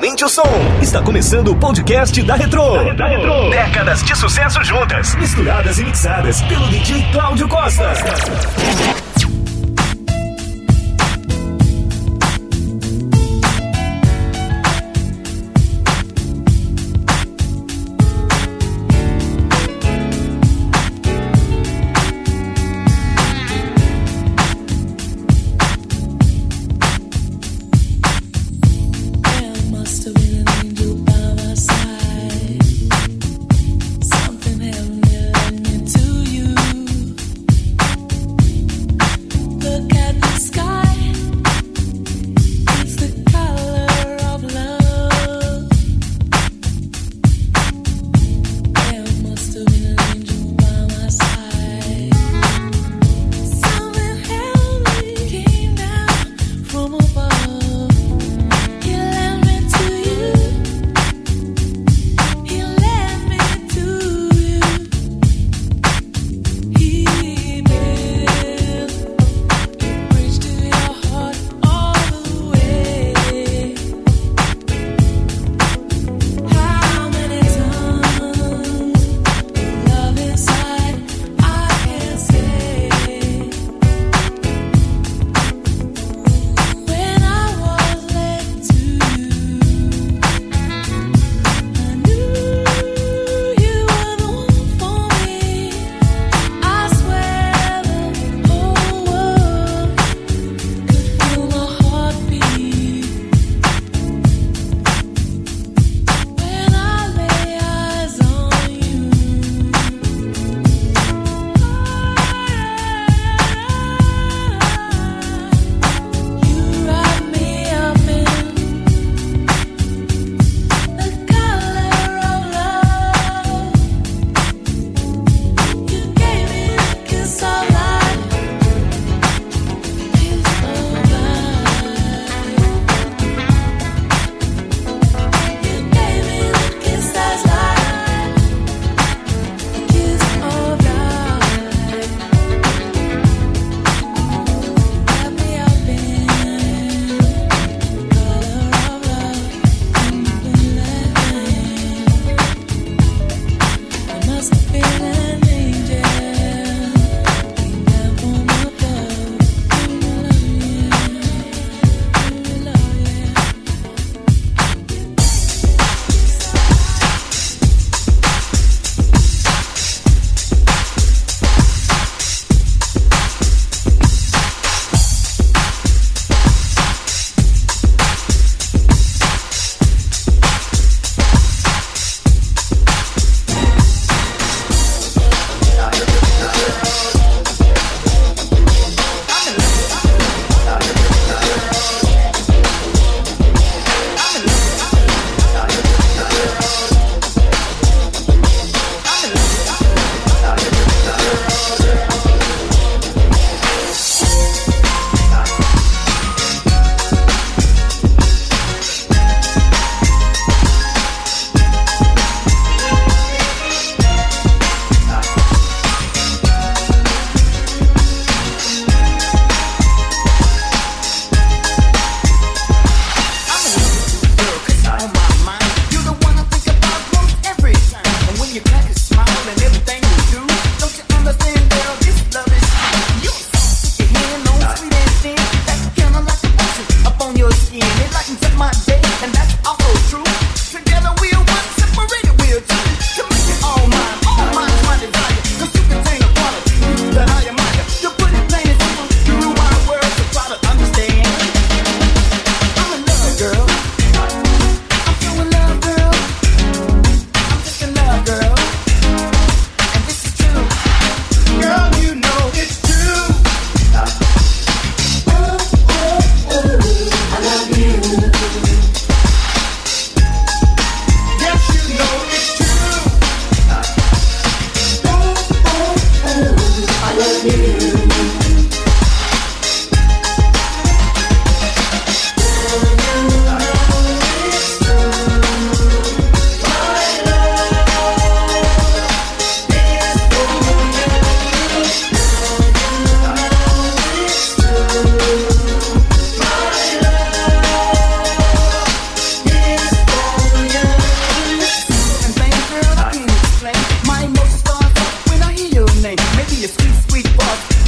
Aumente o som. Está começando o podcast da Retro. Da Retro. Décadas de sucesso juntas, misturadas e mixadas pelo DJ Cláudio Costa.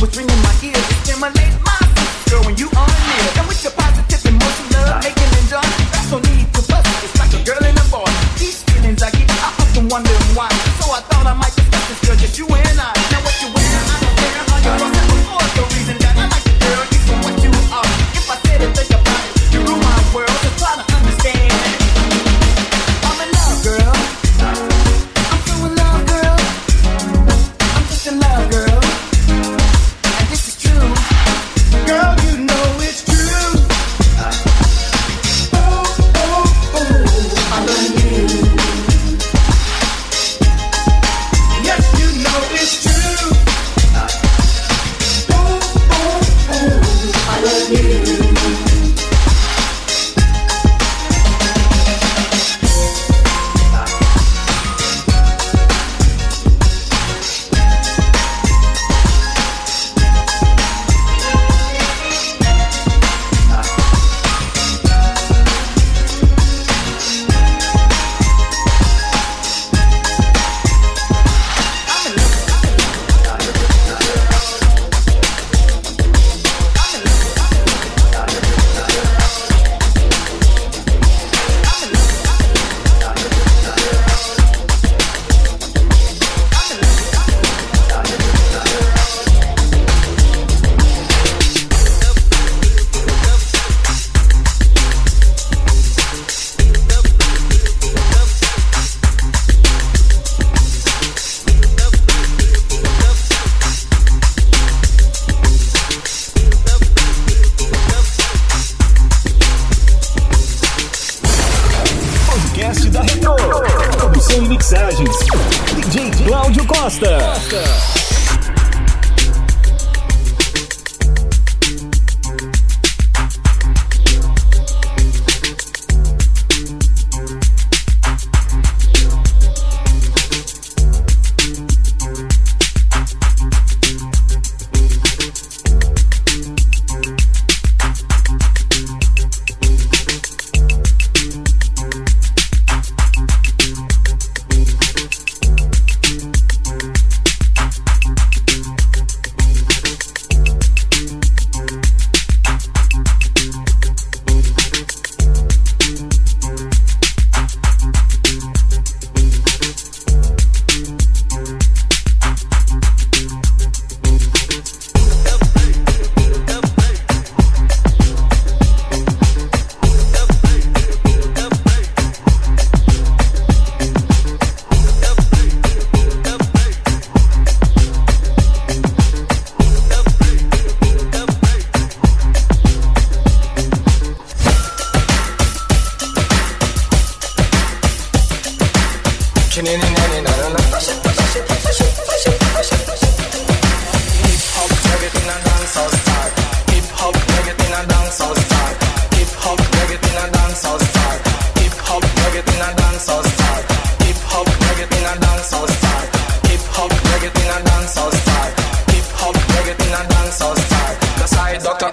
was ringing my ears. Stimulate my senses, girl, when you are near. And with your positivity.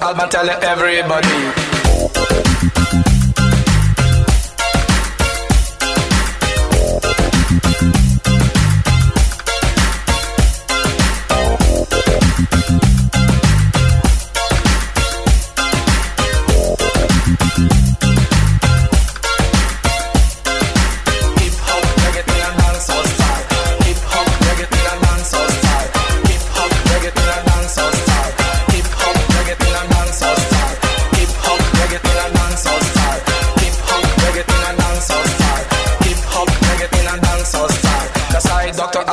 Alban tell everybody.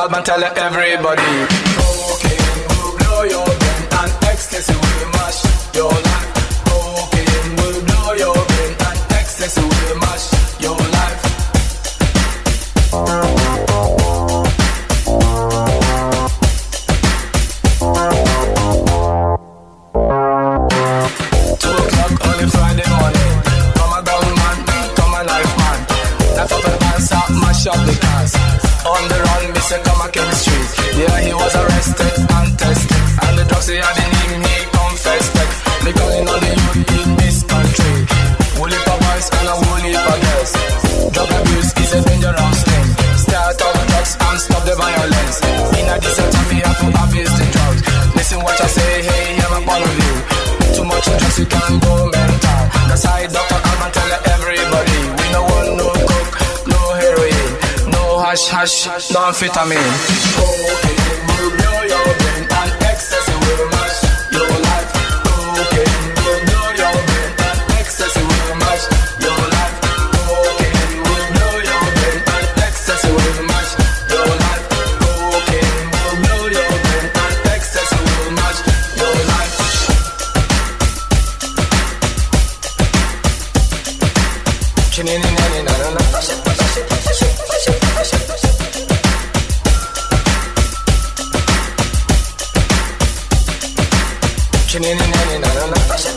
out and tell everybody. Okay, will blow your brain and ecstasy will mash your life. Okay, will blow your brain and ecstasy will mash your life. Two o'clock on a Friday morning. Man. Man. Up mash up the dance on the run, me say come a chemistry. Yeah, he was arrested and tested, and the drugs he had in him, he confessed it. Me calling on the youth in this country, woolly for boys and a woolly for girls. Drug abuse is a dangerous thing. Start all the drugs and stop the violence. In a desert, time, we have to abuse the drugs. Listen what I say, hey, I'm a part of you. Too much drugs, you can go mental. That's how Dr. and tell everybody. Hush, hush, no amphetamine. Rushing in and in and out of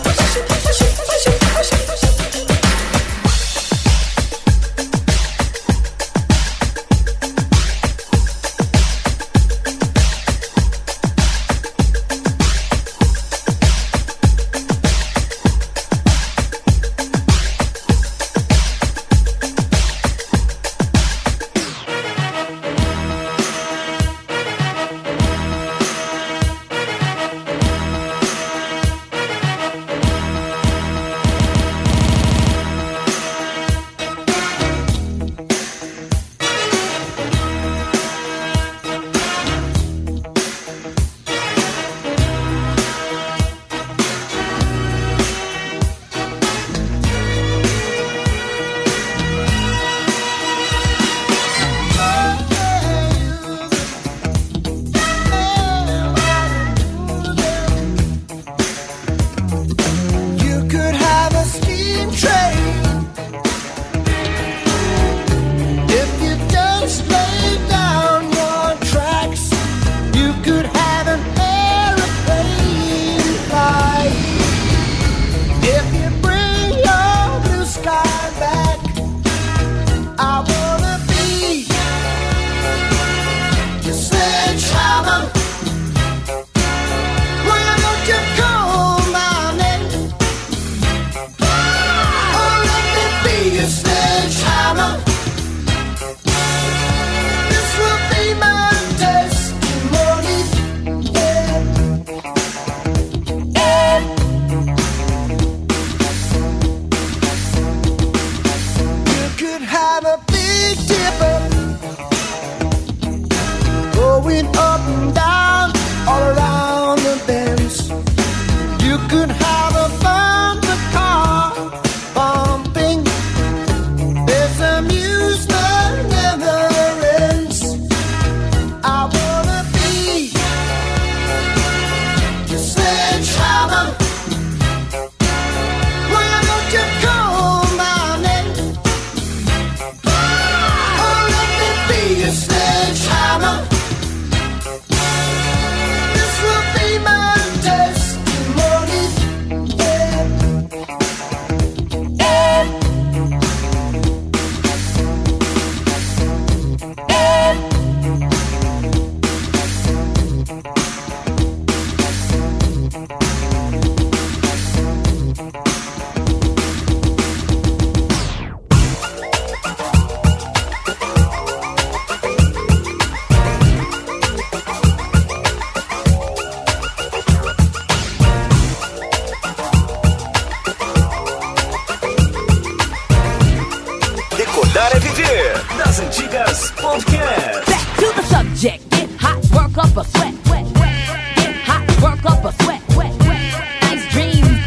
antigas podcast. Back to the subject. Get hot, work up a sweat. Wet, wet. Get hot, work up a sweat. Wet, wet. Nice dreams.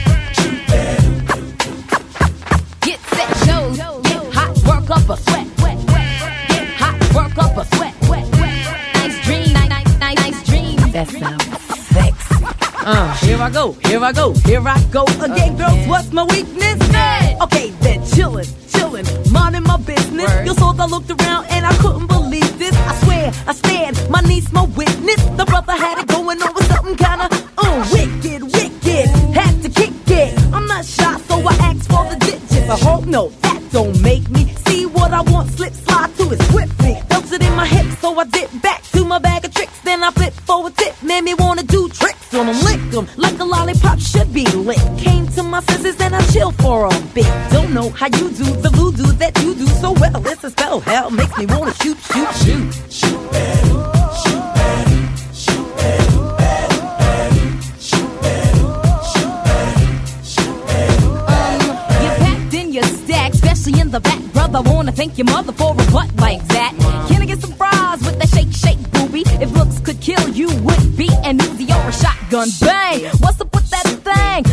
Get set, shows. Get hot, work up a sweat. Wet, wet. Get hot, work up a sweat. Wet, wet. Nice dreams. Nice, nice, nice, nice dreams. That sounds sexy. Uh, here I go, here I go, here I go again, girls. What's my weakness? Hey. Okay, then chillin', chillin', minding my business. Word. You saw I looked around and I couldn't believe this. I swear, I stand, my niece, my witness. The brother had it going on with something kinda, uh, wicked, wicked. Had to kick it. I'm not shy, so I asked for the digits. I hope no, that don't make me see what I want. Slip, slide to it swiftly. Felt it in my hips, so I dip back to my bag of tricks. Then I flip forward, tip, made me wanna do tricks on them, lick them like a lollipop should be lit. Came my senses and I chill for a bit. Don't know how you do the voodoo that you do so well. It's a spell, hell makes me wanna shoot, shoot, shoot. You packed in the back, brother. Wanna thank your mother for a butt like that. Can I get some fries with that shake, shake, booby? If looks could kill you, would be an Uzi or a shotgun. Bang! What's up with that thing?